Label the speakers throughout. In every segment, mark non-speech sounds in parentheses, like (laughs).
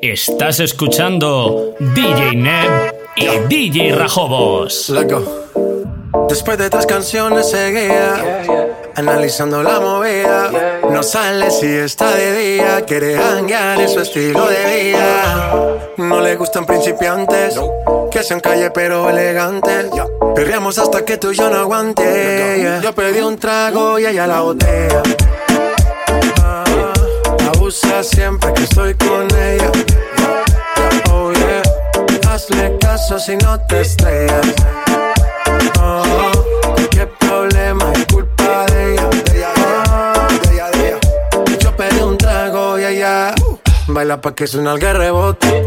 Speaker 1: Estás escuchando DJ Neb y DJ Rajobos.
Speaker 2: Después de tres canciones seguía analizando la movida. No sale si está de día, quiere hanguear en su estilo de vida. No le gustan principiantes, que sean calle pero elegantes. Perreamos hasta que tú y yo no aguante. Yo pedí un trago y ella la botella. Abusa siempre que estoy con ella. Oh yeah, hazle caso si no te estrellas. Oh, qué problema es culpa de ella. Yo pedí un trago y ella baila pa' que suena el rebote.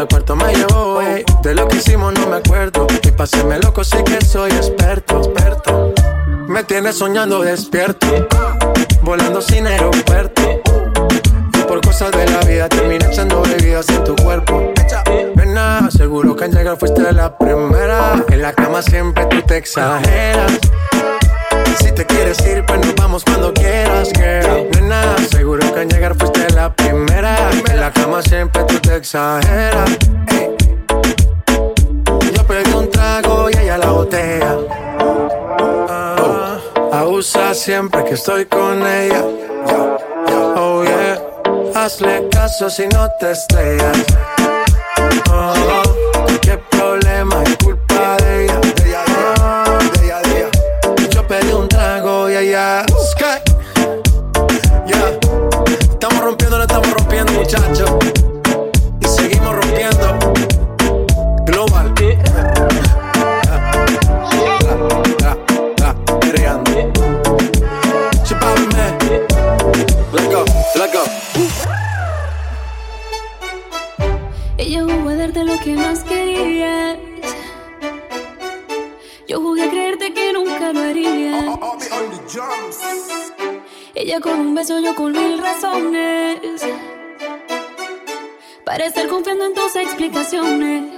Speaker 2: el cuarto me llevó. ey. De lo que hicimos no me acuerdo. Y paséme loco, sí que soy experto, experto. Me tienes soñando despierto, volando sin aeropuerto. Y por cosas de la vida terminé echando bebidas en tu cuerpo. Nena, seguro que al llegar fuiste la primera. En la cama siempre tú te exageras. Si te quieres ir, pues nos vamos cuando quieras, girl. Nena, seguro que al llegar fuiste la primera. La cama siempre tú te exageras. Yo pedí un trago y ella la botella. Ah, abusa siempre que estoy con ella. Oh yeah, hazle caso si no te estrellas. Oh, qué problema
Speaker 3: muchacho en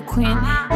Speaker 4: queen.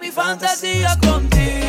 Speaker 5: mi fantasía contigo.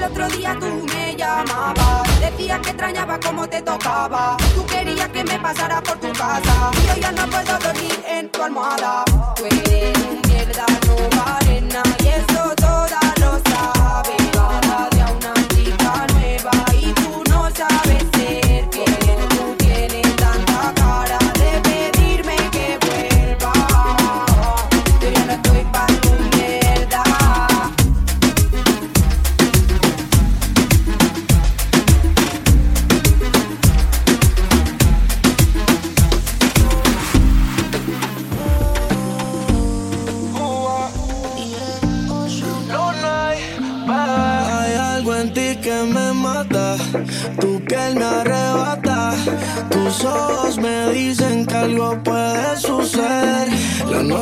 Speaker 5: el
Speaker 6: otro día tú me llamabas. Decías que extrañaba cómo te tocaba. Tú querías que me pasara por tu casa. Y yo ya no puedo dormir en tu almohada. Tú eres mierda, no vale nada. Y eso toda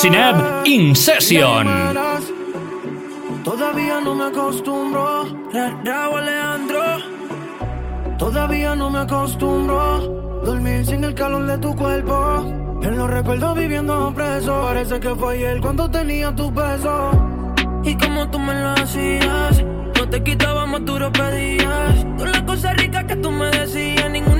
Speaker 1: Sineb In Session.
Speaker 7: Todavía no me acostumbro, Raúl Alejandro. Todavía no me acostumbro dormir sin el calor de tu cuerpo. En los recuerdos viviendo preso. Parece que fue ayer cuando tenía tu peso. Y como tú me lo hacías, no te quitabas más duro pedías. Todas las cosas ricas que tú me decías, ninguna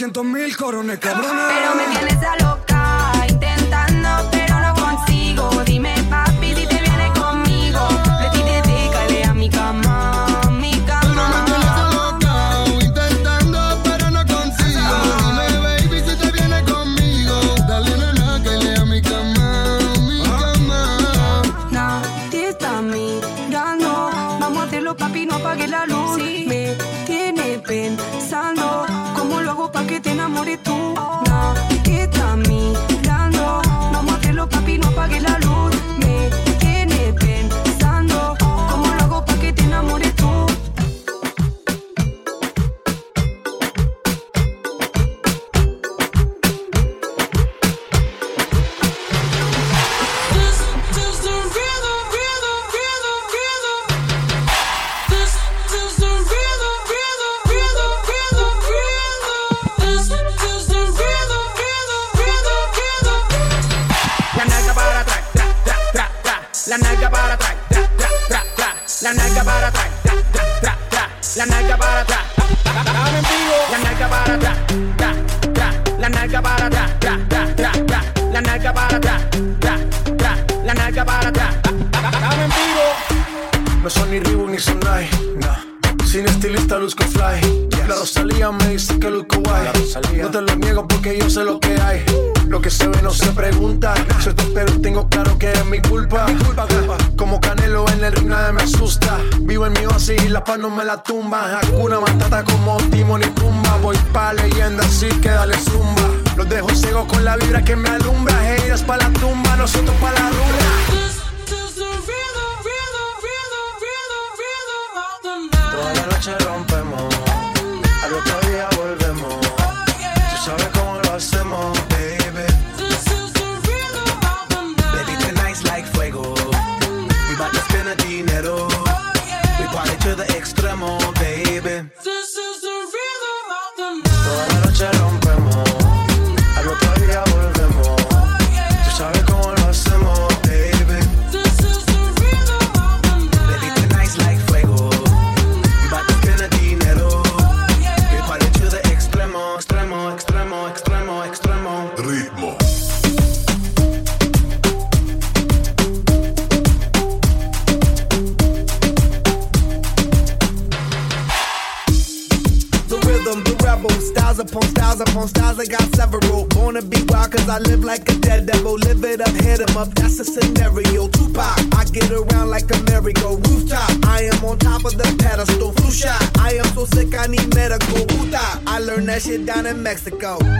Speaker 8: 300 mil corones,
Speaker 9: cabrón. that shit down in Mexico.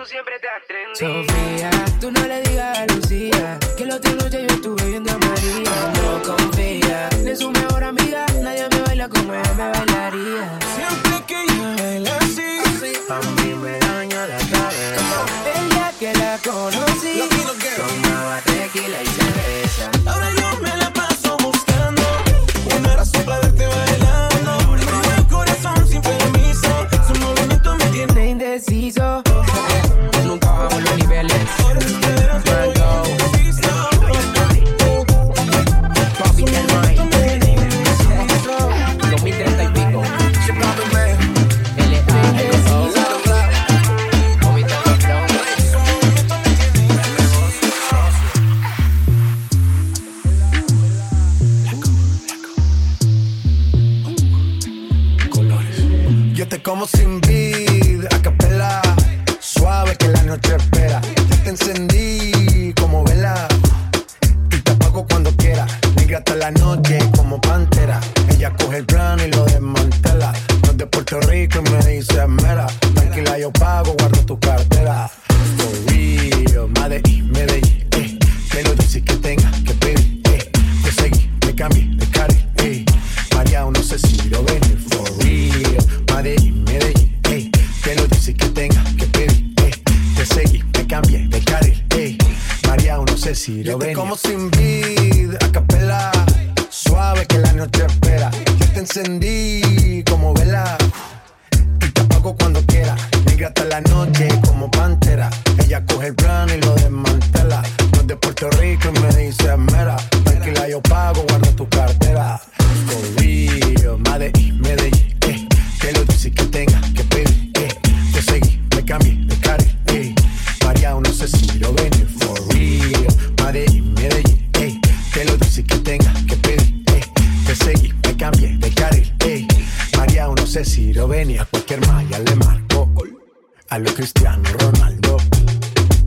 Speaker 2: tú siempre te atreves. Sofía, tú no le digas a Lucía que la otra noche yo estuve viendo a María. No confía, ni su mejor amiga, nadie me baila como ella me bailaría.
Speaker 6: Siempre que ella baila así,
Speaker 10: a mí me daña la cabeza.
Speaker 2: El día que la conocí,
Speaker 11: tomaba tequila y cerveza.
Speaker 6: Ahora yo me la paso buscando una razón para verte bailar. Corazón sin permiso, su movimiento me tiene
Speaker 2: indeciso.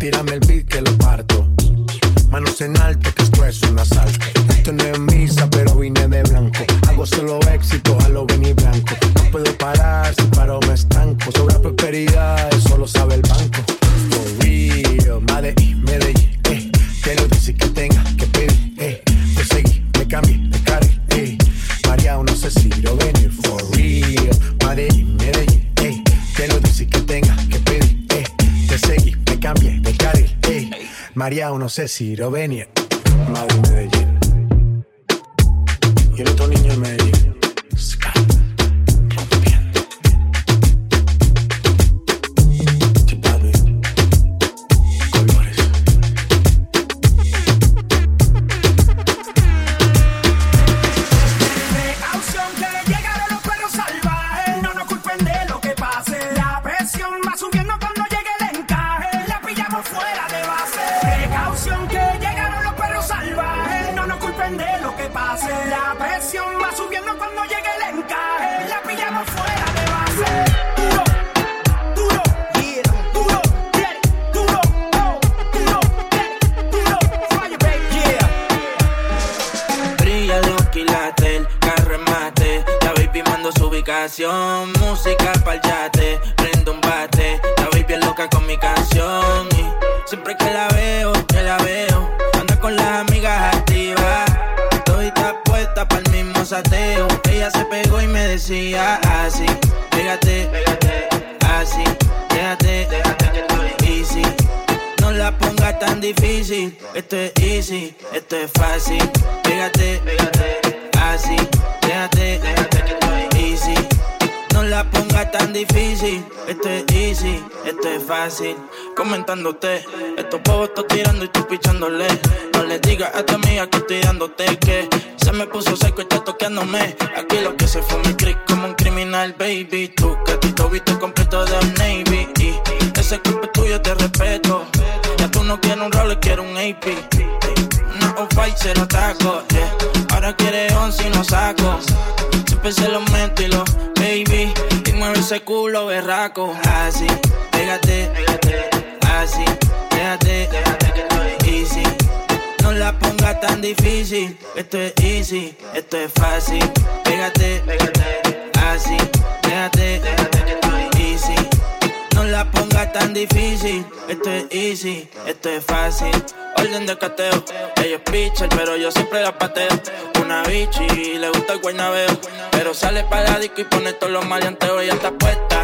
Speaker 10: Tírame el beat que lo parto. Manos en alto, que esto es un asalto. Esto no es misa, pero vine de blanco. Hago solo éxito a lo María o no sé si
Speaker 12: Rovenia. Madre no
Speaker 13: quieres un rol, quieres un AP. Una off-white, cero taco. yeah. Ahora quieres once y no saco. Siempre se lo meto y lo baby. Y mueve ese culo berraco. Así, pégate, pégate. Así, déjate, déjate que estoy easy. No la pongas tan difícil. Esto es easy, esto es fácil. Pégate, pégate. Así, déjate, déjate que estoy easy. No la pongas tan difícil. Esto es easy, esto es fácil. Orden de cateo. Ella es pitcher, pero yo siempre la pateo. Una bichi, le gusta el guaynabeo. Pero sale para la disco y pone todos los maleanteos. Ella está puesta.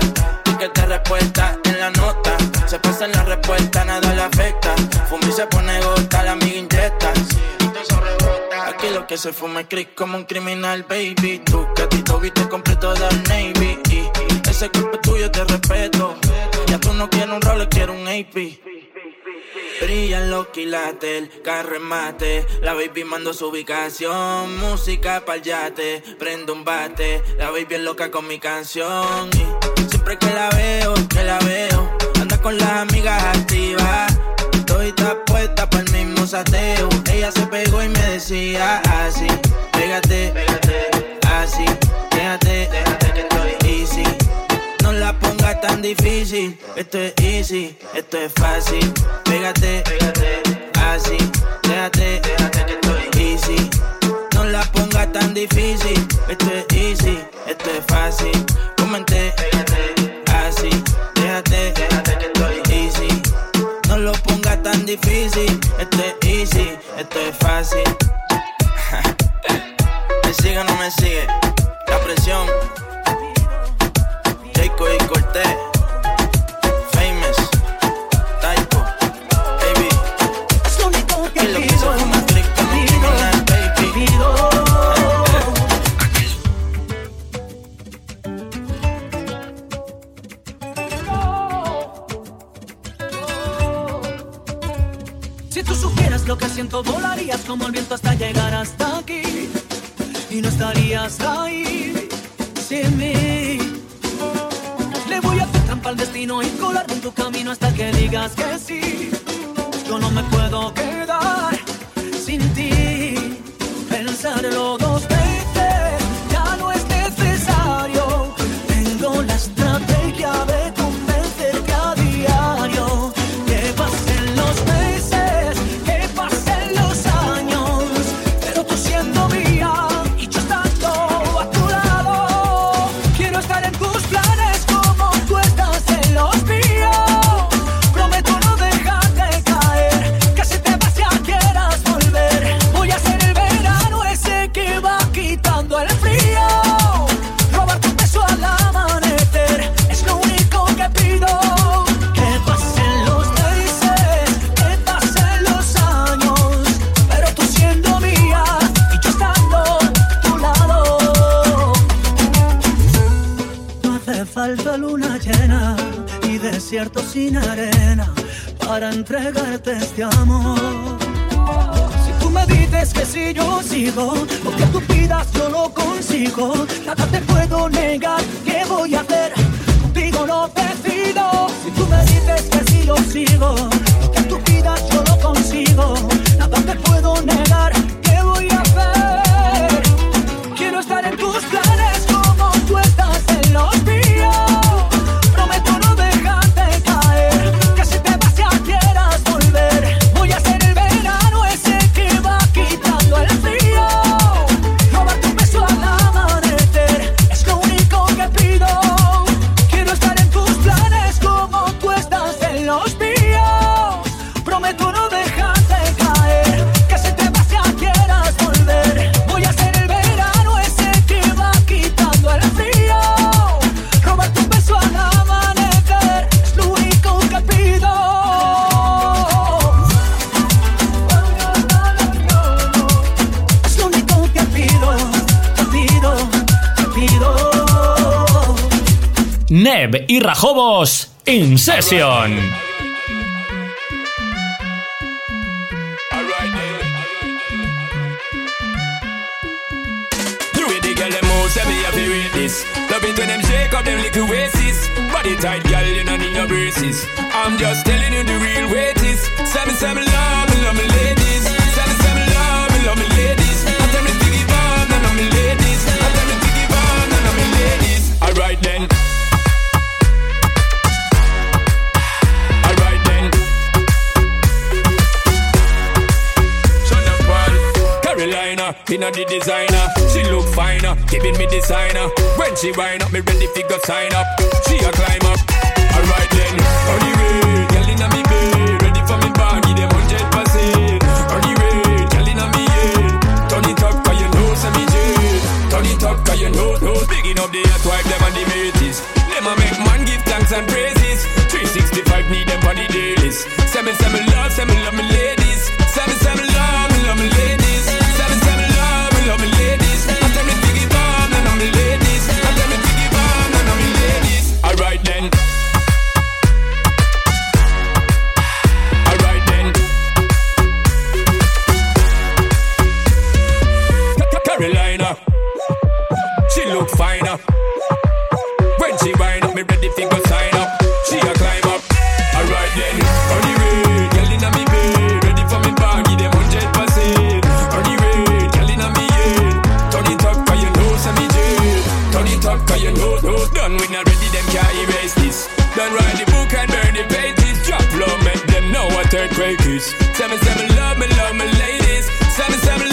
Speaker 13: Que te respuesta en la nota. Se pasa en la respuesta, nada le afecta. Fumi se pone gota, la amiga inyecta. Aquí lo que se fuma es crick como un criminal, baby. Tu gatito viste completo de Navy. Y ese cuerpo tuyo, te respeto. No quieres un rol, quieres un AP. Brillan los quilates, el carro. La baby mando su ubicación. Música pa'l yate, prendo un bate. La baby es loca con mi canción. Y siempre que la veo, que la veo, anda con las amigas activas. Estoy puesta para el mismo sateo. Ella se pegó y me decía así: Pégate, pégate, así, déjate, déjate tan difícil, esto es easy, esto es fácil. Pégate, pégate, así, déjate, déjate que estoy easy. No la pongas tan difícil, esto es easy, esto es fácil. Comenté, pégate, así, déjate, déjate que estoy easy. No lo pongas tan difícil, esto es easy, esto es fácil. (laughs) me sigue o no me sigue, la presión. Jacob y Famous, Typo, Baby. Y lo que se fuma click criminal, baby.
Speaker 14: Si tú supieras lo que siento, volarías como el viento hasta llegar hasta aquí. Y no estarías ahí sin mí. Le voy a hacer trampa al destino y colarme en tu camino hasta que digas que sí. Yo no me puedo quedar sin ti. Pensarlo dos veces entregarte este amor. Si tú me dices que si yo sigo, porque tú pidas yo lo consigo. Nada te puedo negar, ¿qué voy a hacer? Contigo no decido. Si tú me dices que si yo sigo.
Speaker 15: Jeb y Rajobos in session.
Speaker 16: Love it when them shake up them little waists. Body tight, girl, you don't need no braces. I'm just telling you the real weight is. Seven, seven, love, me love me ladies. Seven, seven, love, me love me ladies. I tell me to give up, none of me ladies. I tell me to give up, none of me ladies. Alright then. designer, inna the designer. She look finer, giving me designer. When she wind up, me ready fi go sign up. She a climb up. Alright then, on the way, girl inna me bed, ready for me bag, them hundred percent. On the way, girl inna me head, turn it up 'cause you know say me jet. Turn it up 'cause you know know, speaking up the earthwife, them and the mates. Them a make man give thanks and praises. 365 need them on the dailies. Send me, send me love, send me love me lady. Tell me, tell me, love me, love me, ladies. Tell me, tell me,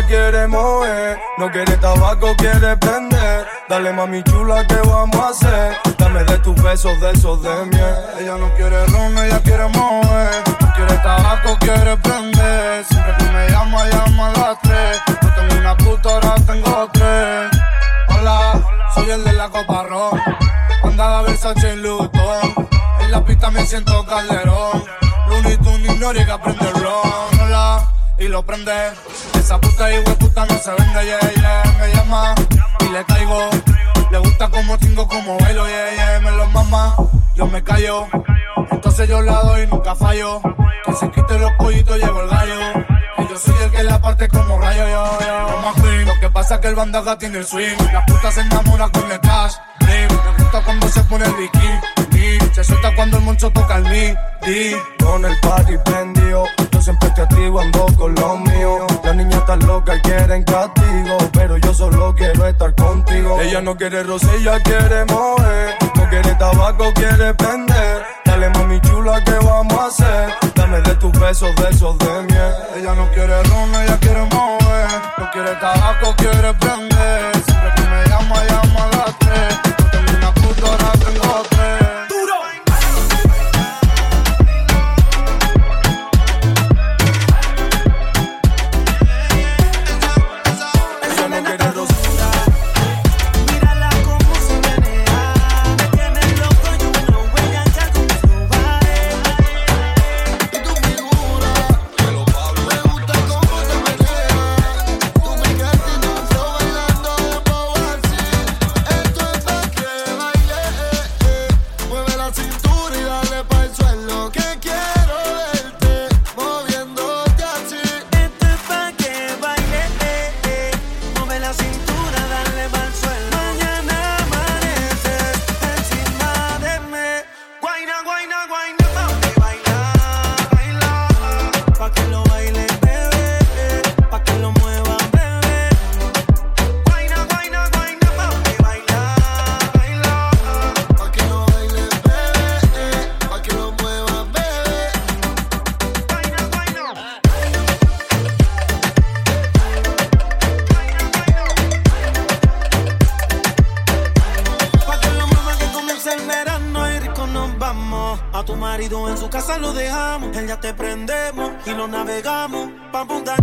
Speaker 8: ella quiere mover. No quiere tabaco, quiere prender. Dale mami chula, ¿qué vamos a hacer? Dame de tus besos, de esos de miel. Ella no quiere ron, ella quiere mover. No quiere tabaco, quiere prender. Siempre que me llama, llama a las tres. No tengo una puta, tengo tres.
Speaker 17: Hola, soy el de la copa ron. Andaba Versace en Luton. En la pista me siento calderón. Looney Tunes ignore prende el ron. Y lo prende. Esa puta y puta no se vende, yeah, yeah. Me llama y le caigo. Le gusta como tingo, como bailo, yeah, yeah. Me lo mama, yo me callo. Entonces yo la doy, nunca fallo. Que se quite los pollitos, llevo el gallo. Y yo soy el que la parte como rayo, yo, yo. Más. Lo que pasa es que el bandaga tiene el swing. La puta se enamora con el cash. Dream. Me gusta cuando se pone el bikini. Se suelta cuando el moncho toca el midi.
Speaker 18: Con el party prendido, yo siempre te activo, ando con los míos. Las niñas están locas y quieren castigo, pero yo solo quiero estar contigo. Ella no quiere roce, ella quiere mover. No quiere tabaco, quiere prender. Dale mami chula, ¿qué vamos a hacer? Dame de tus besos, de esos de miel.
Speaker 17: Ella no quiere ron, ella quiere mover. No quiere tabaco, quiere prender. Siempre que me llama, llama a las tres.
Speaker 19: Y
Speaker 6: lo navegamos. Pa' Punta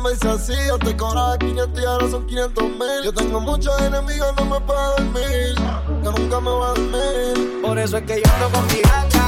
Speaker 19: me hice así.
Speaker 8: Yo te cobraba 500 y ahora son 500 mil. Yo tengo muchos enemigos, no me puedo dormir. Yo nunca me voy a dormir.
Speaker 12: Por eso es que yo ando con mi
Speaker 10: hacha.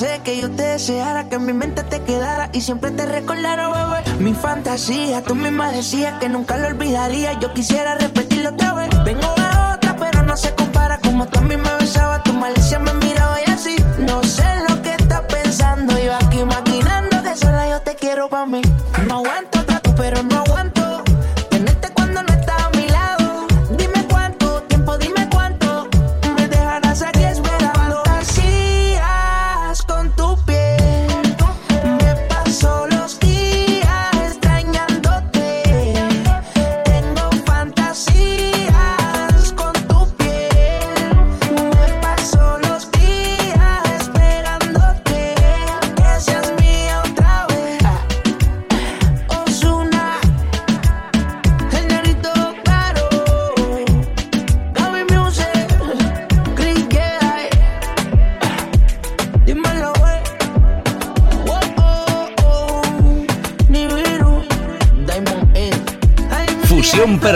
Speaker 10: pensé que yo te deseara, que en mi mente te quedara y siempre te recordara, bebé. Mi fantasía, tú misma decías que nunca lo olvidaría. Yo quisiera repetirlo otra vez. Vengo de otra, pero no se compara. Como tú a mí me besaba, tu malicia me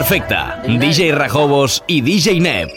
Speaker 15: perfecta. DJ Rajobos y DJ Neb.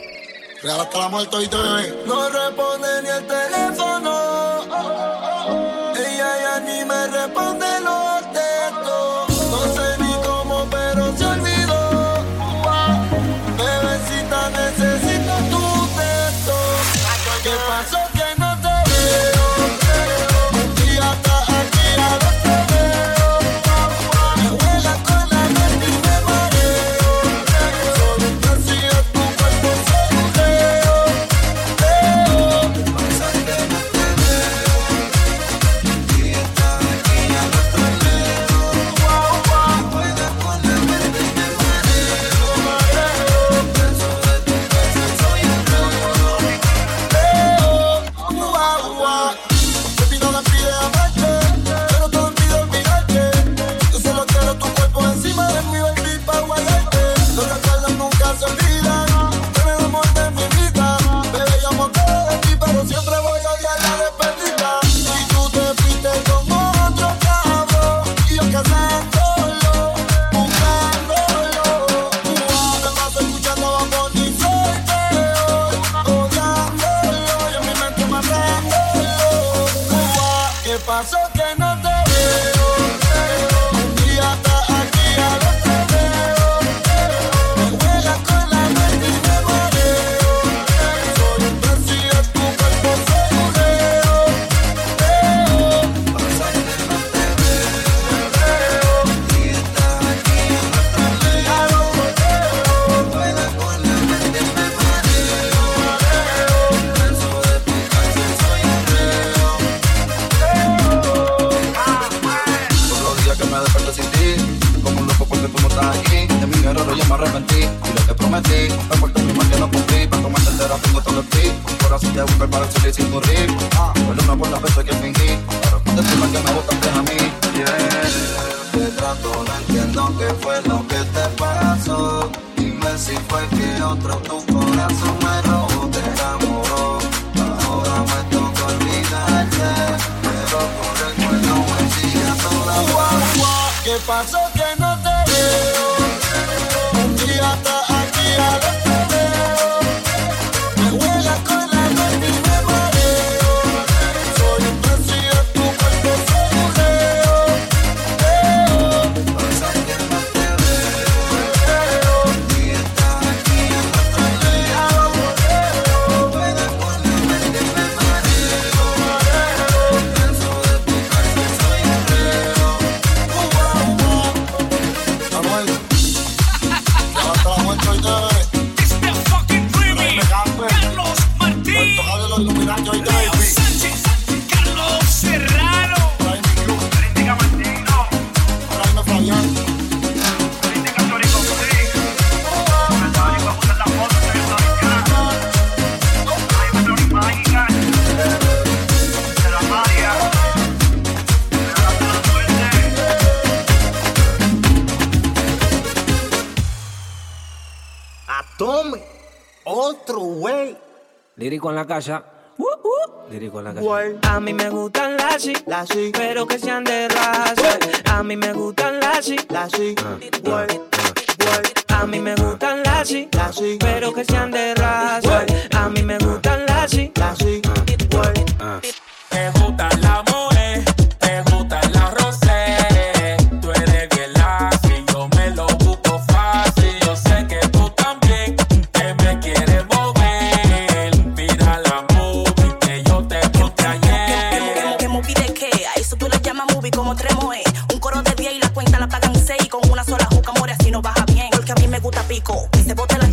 Speaker 20: Lírico en la casa. Uh, uh. en la casa.
Speaker 21: A mí me gustan las sí, las sí, pero que sean de raza. A mí me gustan las sí, las sí. Uh. A mí me gustan las sí,
Speaker 16: las sí, pero que
Speaker 22: sean de raza. A mí me gustan las sí, las sí. Me gusta la pico. Que
Speaker 3: se bote la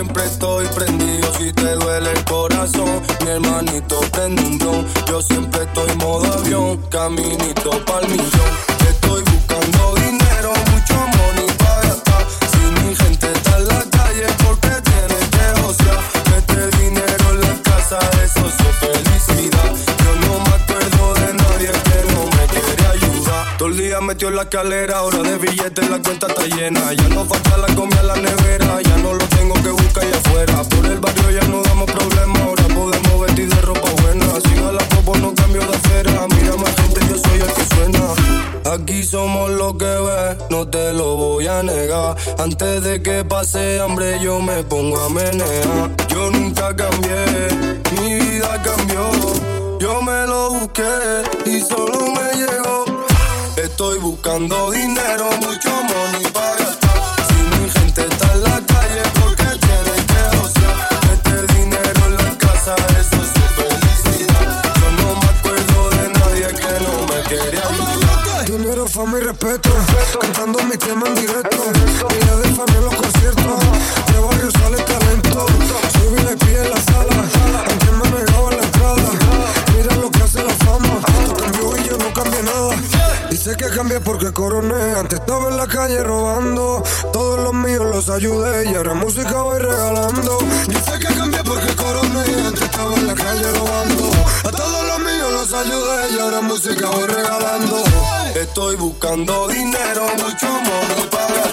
Speaker 17: siempre
Speaker 23: estoy prendido. Si te duele el corazón, mi hermanito prende un. Yo siempre estoy modo avión, caminito pa'l millón. Estoy buscando dinero, mucho money para gastar. Si mi gente está en la calle, porque tiene que josear. Mete dinero en la casa, eso es felicidad. Yo no me acuerdo de nadie que no me quiere ayudar. Todo el día metió en la escalera, ahora de billetes la cuenta está llena Antes de que pase hambre yo me pongo a menear. Yo nunca cambié, mi vida cambió. Yo me lo busqué y solo me llegó. Estoy buscando dinero, mucho money para gastar. Si mi gente está en la calle porque tiene que ociar. Este dinero en la casa, eso
Speaker 8: es su felicidad. Yo no me acuerdo de nadie que no me quería ayudar cero fama y respeto. Cantando mi tema en directo. Ella de en los conciertos. cambié porque coroné. Antes estaba en la calle robando. Todos los míos los ayudé y ahora música voy regalando. Yo sé que cambié porque coroné. Antes estaba en la calle robando. A todos los míos los ayudé y ahora música voy regalando. Estoy buscando dinero, mucho amor para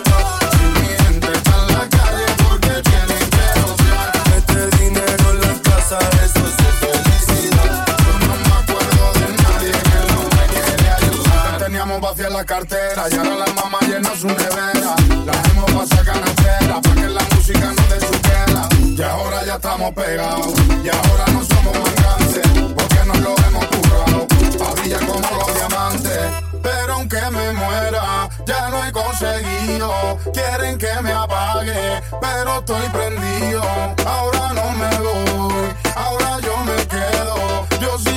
Speaker 8: la
Speaker 17: cartera y ahora la mamá llena su nevera. La hemos pasado canastera para que la música no dé su. Y ahora ya estamos pegados y ahora no somos mangantes porque nos lo hemos currado. Brilla como los diamantes, pero aunque me muera, ya no he conseguido. Quieren que me apague, pero estoy prendido. Ahora no me voy, ahora yo me quedo. Yo sí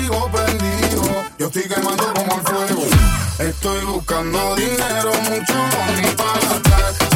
Speaker 17: estoy quemando como el fuego. Estoy buscando dinero, mucho money para gastar.